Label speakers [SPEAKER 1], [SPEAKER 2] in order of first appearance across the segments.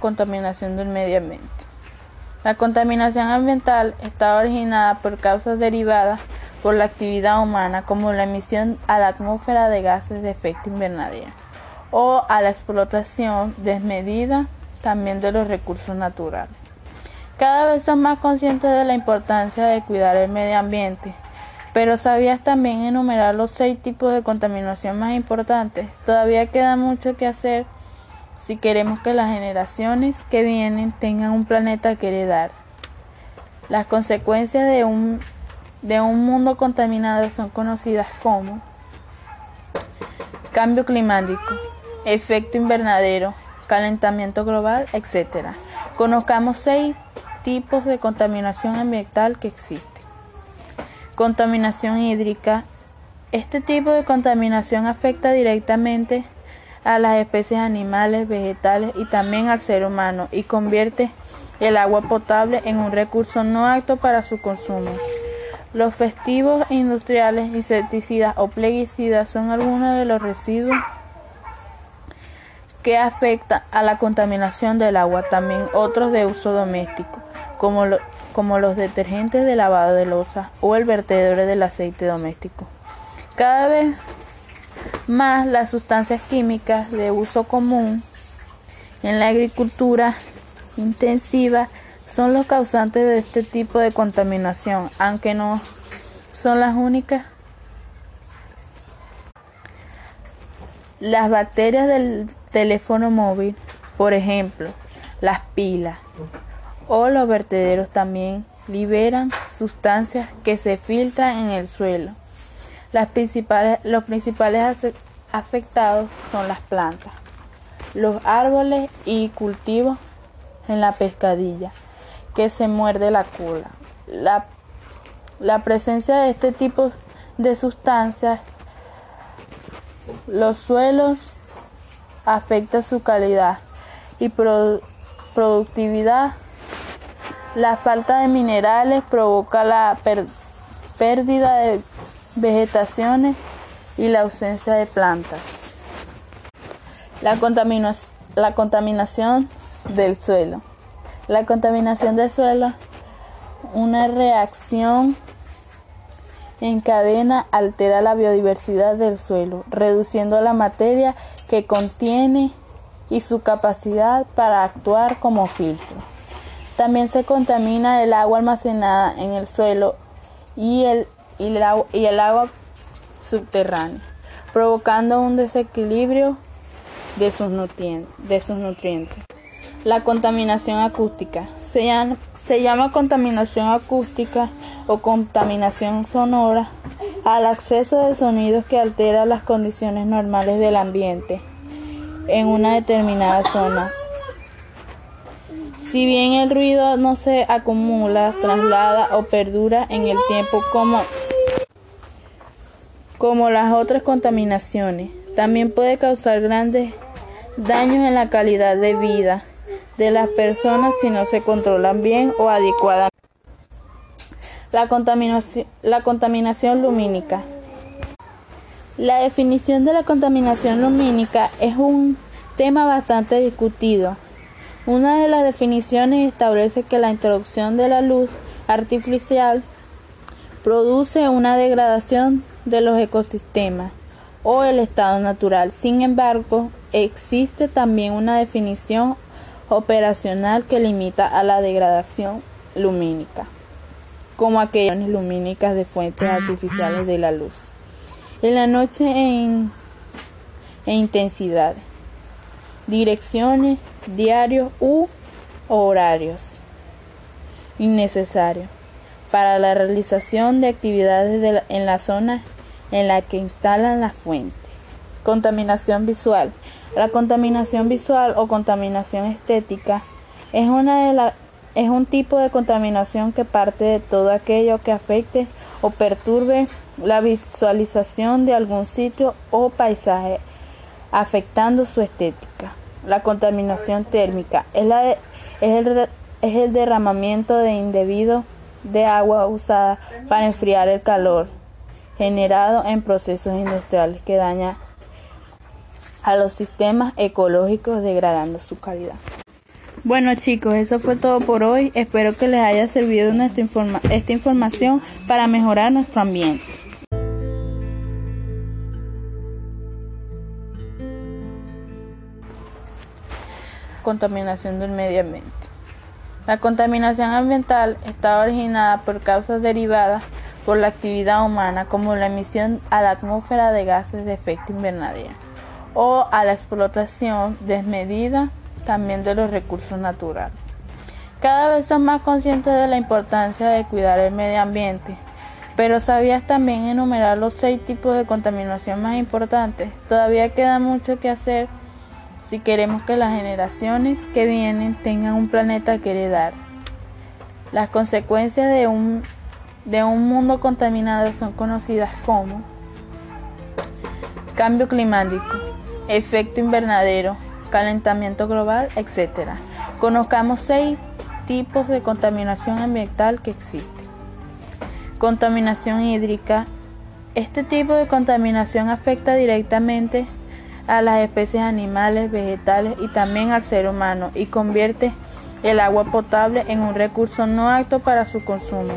[SPEAKER 1] contaminación del medio ambiente. La contaminación ambiental está originada por causas derivadas por la actividad humana como la emisión a la atmósfera de gases de efecto invernadero o a la explotación desmedida también de los recursos naturales. Cada vez son más conscientes de la importancia de cuidar el medio ambiente, pero ¿sabías también enumerar los seis tipos de contaminación más importantes? Todavía queda mucho que hacer si queremos que las generaciones que vienen tengan un planeta que heredar. Las consecuencias de un, de un mundo contaminado son conocidas como cambio climático, efecto invernadero, calentamiento global, etc. Conozcamos seis tipos de contaminación ambiental que existen. Contaminación hídrica. Este tipo de contaminación afecta directamente a las especies animales, vegetales y también al ser humano y convierte el agua potable en un recurso no apto para su consumo. Los festivos industriales, insecticidas o plaguicidas son algunos de los residuos que afectan a la contaminación del agua, también otros de uso doméstico, como, como los detergentes de lavado de losa o el vertedero del aceite doméstico. Cada vez más las sustancias químicas de uso común en la agricultura intensiva son los causantes de este tipo de contaminación, aunque no son las únicas. Las bacterias del teléfono móvil, por ejemplo, las pilas o los vertederos también liberan sustancias que se filtran en el suelo las principales, los principales afectados son las plantas, los árboles y cultivos en la pescadilla, que se muerde la cola. La, la presencia de este tipo de sustancias, los suelos afecta su calidad y productividad. La falta de minerales provoca la pérdida de vegetaciones y la ausencia de plantas. La, contaminación del suelo. La contaminación del suelo, una reacción en cadena altera la biodiversidad del suelo, reduciendo la materia que contiene y su capacidad para actuar como filtro. También se contamina el agua almacenada en el suelo y el y el, agua, subterránea, provocando un desequilibrio de sus, nutrientes. La contaminación acústica se llama, se llama contaminación acústica o contaminación sonora al acceso de sonidos que alteran las condiciones normales del ambiente en una determinada zona. Si bien el ruido no se acumula, traslada o perdura en el tiempo como como las otras contaminaciones. También puede causar grandes daños en la calidad de vida de las personas si no se controlan bien o adecuadamente. La contaminación, lumínica. La definición de la contaminación lumínica es un tema bastante discutido. Una de las definiciones establece que la introducción de la luz artificial produce una degradación de los ecosistemas o el estado natural. Sin embargo, existe también una definición operacional que limita a la degradación lumínica, como aquellas lumínicas de fuentes artificiales de la luz. En la noche en, en intensidad, direcciones, diarios u horarios innecesarios para la realización de actividades en la zona en la que instalan la fuente. Contaminación visual. La contaminación visual o contaminación estética es, una de la, es un tipo de contaminación que parte de todo aquello que afecte o perturbe la visualización de algún sitio o paisaje, afectando su estética. La contaminación térmica es, la es, el, es el derramamiento de indebido de agua usada para enfriar el calor generado en procesos industriales que daña a los sistemas ecológicos degradando su calidad. Bueno chicos, eso fue todo por hoy. Espero que les haya servido nuestra esta información para mejorar nuestro ambiente. Contaminación del medio ambiente. La contaminación ambiental está originada por causas derivadas por la actividad humana como la emisión a la atmósfera de gases de efecto invernadero o a la explotación desmedida también de los recursos naturales. Cada vez son más conscientes de la importancia de cuidar el medio ambiente, pero ¿sabías también enumerar los seis tipos de contaminación más importantes? Todavía queda mucho que hacer si queremos que las generaciones que vienen tengan un planeta que heredar. Las consecuencias de un, de un mundo contaminado son conocidas como cambio climático, efecto invernadero, calentamiento global, etc. Conozcamos seis tipos de contaminación ambiental que existen. Contaminación hídrica. Este tipo de contaminación afecta directamente a las especies animales, vegetales y también al ser humano y convierte el agua potable en un recurso no apto para su consumo.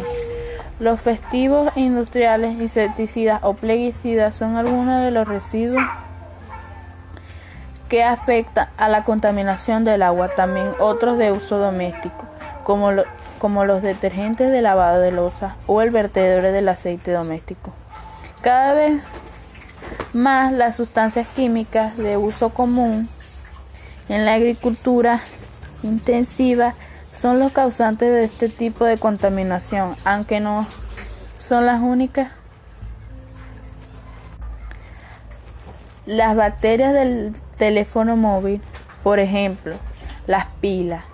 [SPEAKER 1] Los festivos industriales, insecticidas o plaguicidas son algunos de los residuos que afectan a la contaminación del agua. También otros de uso doméstico, como, como los detergentes de lavado de losa o el vertedor del aceite doméstico. Cada vez más las sustancias químicas de uso común en la agricultura intensiva son los causantes de este tipo de contaminación, aunque no son las únicas. Las bacterias del teléfono móvil, por ejemplo, las pilas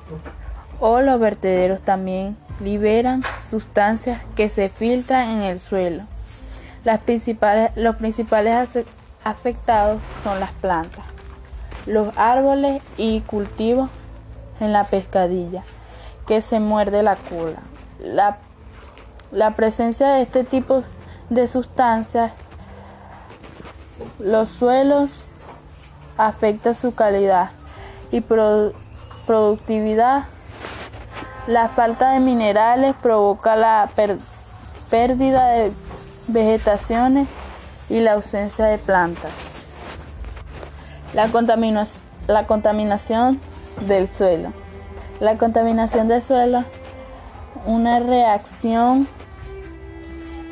[SPEAKER 1] o los vertederos también liberan sustancias que se filtran en el suelo las principales, los principales afectados son las plantas, los árboles y cultivos en la pescadilla, que se muerde la cola. La, la presencia de este tipo de sustancias, los suelos afecta su calidad y productividad. La falta de minerales provoca la pérdida de vegetaciones y la ausencia de plantas. La, contaminación del suelo. La contaminación del suelo, una reacción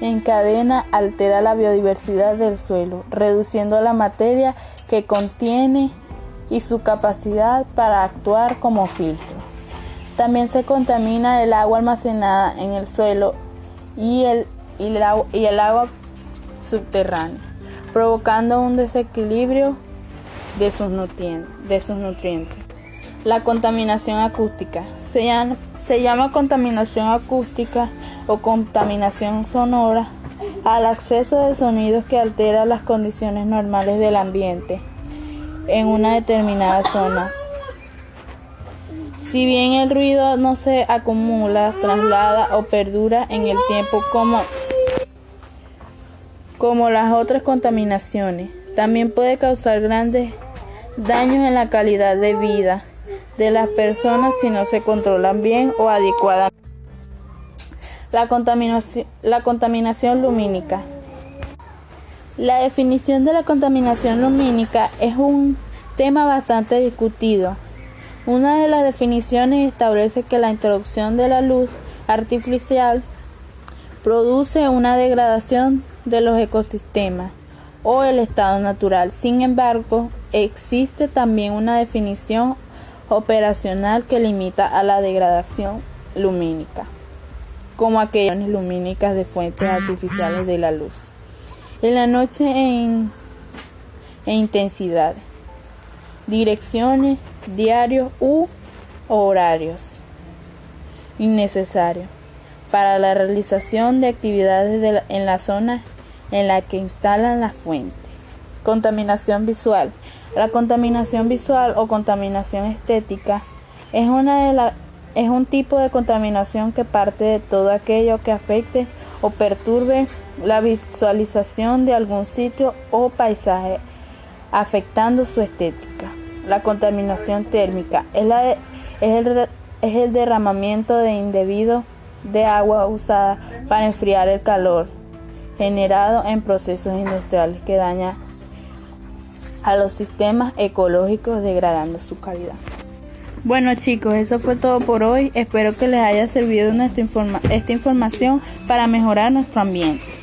[SPEAKER 1] en cadena altera la biodiversidad del suelo, reduciendo la materia que contiene y su capacidad para actuar como filtro. También se contamina el agua almacenada en el suelo y el y el, agua, subterránea, provocando un desequilibrio de sus, nutrientes, de sus nutrientes. La contaminación acústica se llama, se llama contaminación acústica o contaminación sonora al acceso de sonidos que alteran las condiciones normales del ambiente en una determinada zona. Si bien el ruido no se acumula, traslada o perdura en el tiempo como como las otras contaminaciones. También puede causar grandes daños en la calidad de vida de las personas si no se controlan bien o adecuadamente. La contaminación, lumínica. La definición de la contaminación lumínica es un tema bastante discutido. Una de las definiciones establece que la introducción de la luz artificial produce una degradación de los ecosistemas o el estado natural. Sin embargo, existe también una definición operacional que limita a la degradación lumínica, como aquellas lumínicas de fuentes artificiales de la luz. En la noche en, en intensidad, direcciones, diarios u horarios innecesarios para la realización de actividades en la zona en la que instalan la fuente. Contaminación visual. La contaminación visual o contaminación estética es, una de es un tipo de contaminación que parte de todo aquello que afecte o perturbe la visualización de algún sitio o paisaje, afectando su estética. La contaminación térmica es la, es el, es el derramamiento de indebido de agua usada para enfriar el calor generado en procesos industriales que daña a los sistemas ecológicos degradando su calidad. Bueno chicos, eso fue todo por hoy. Espero que les haya servido esta información para mejorar nuestro ambiente.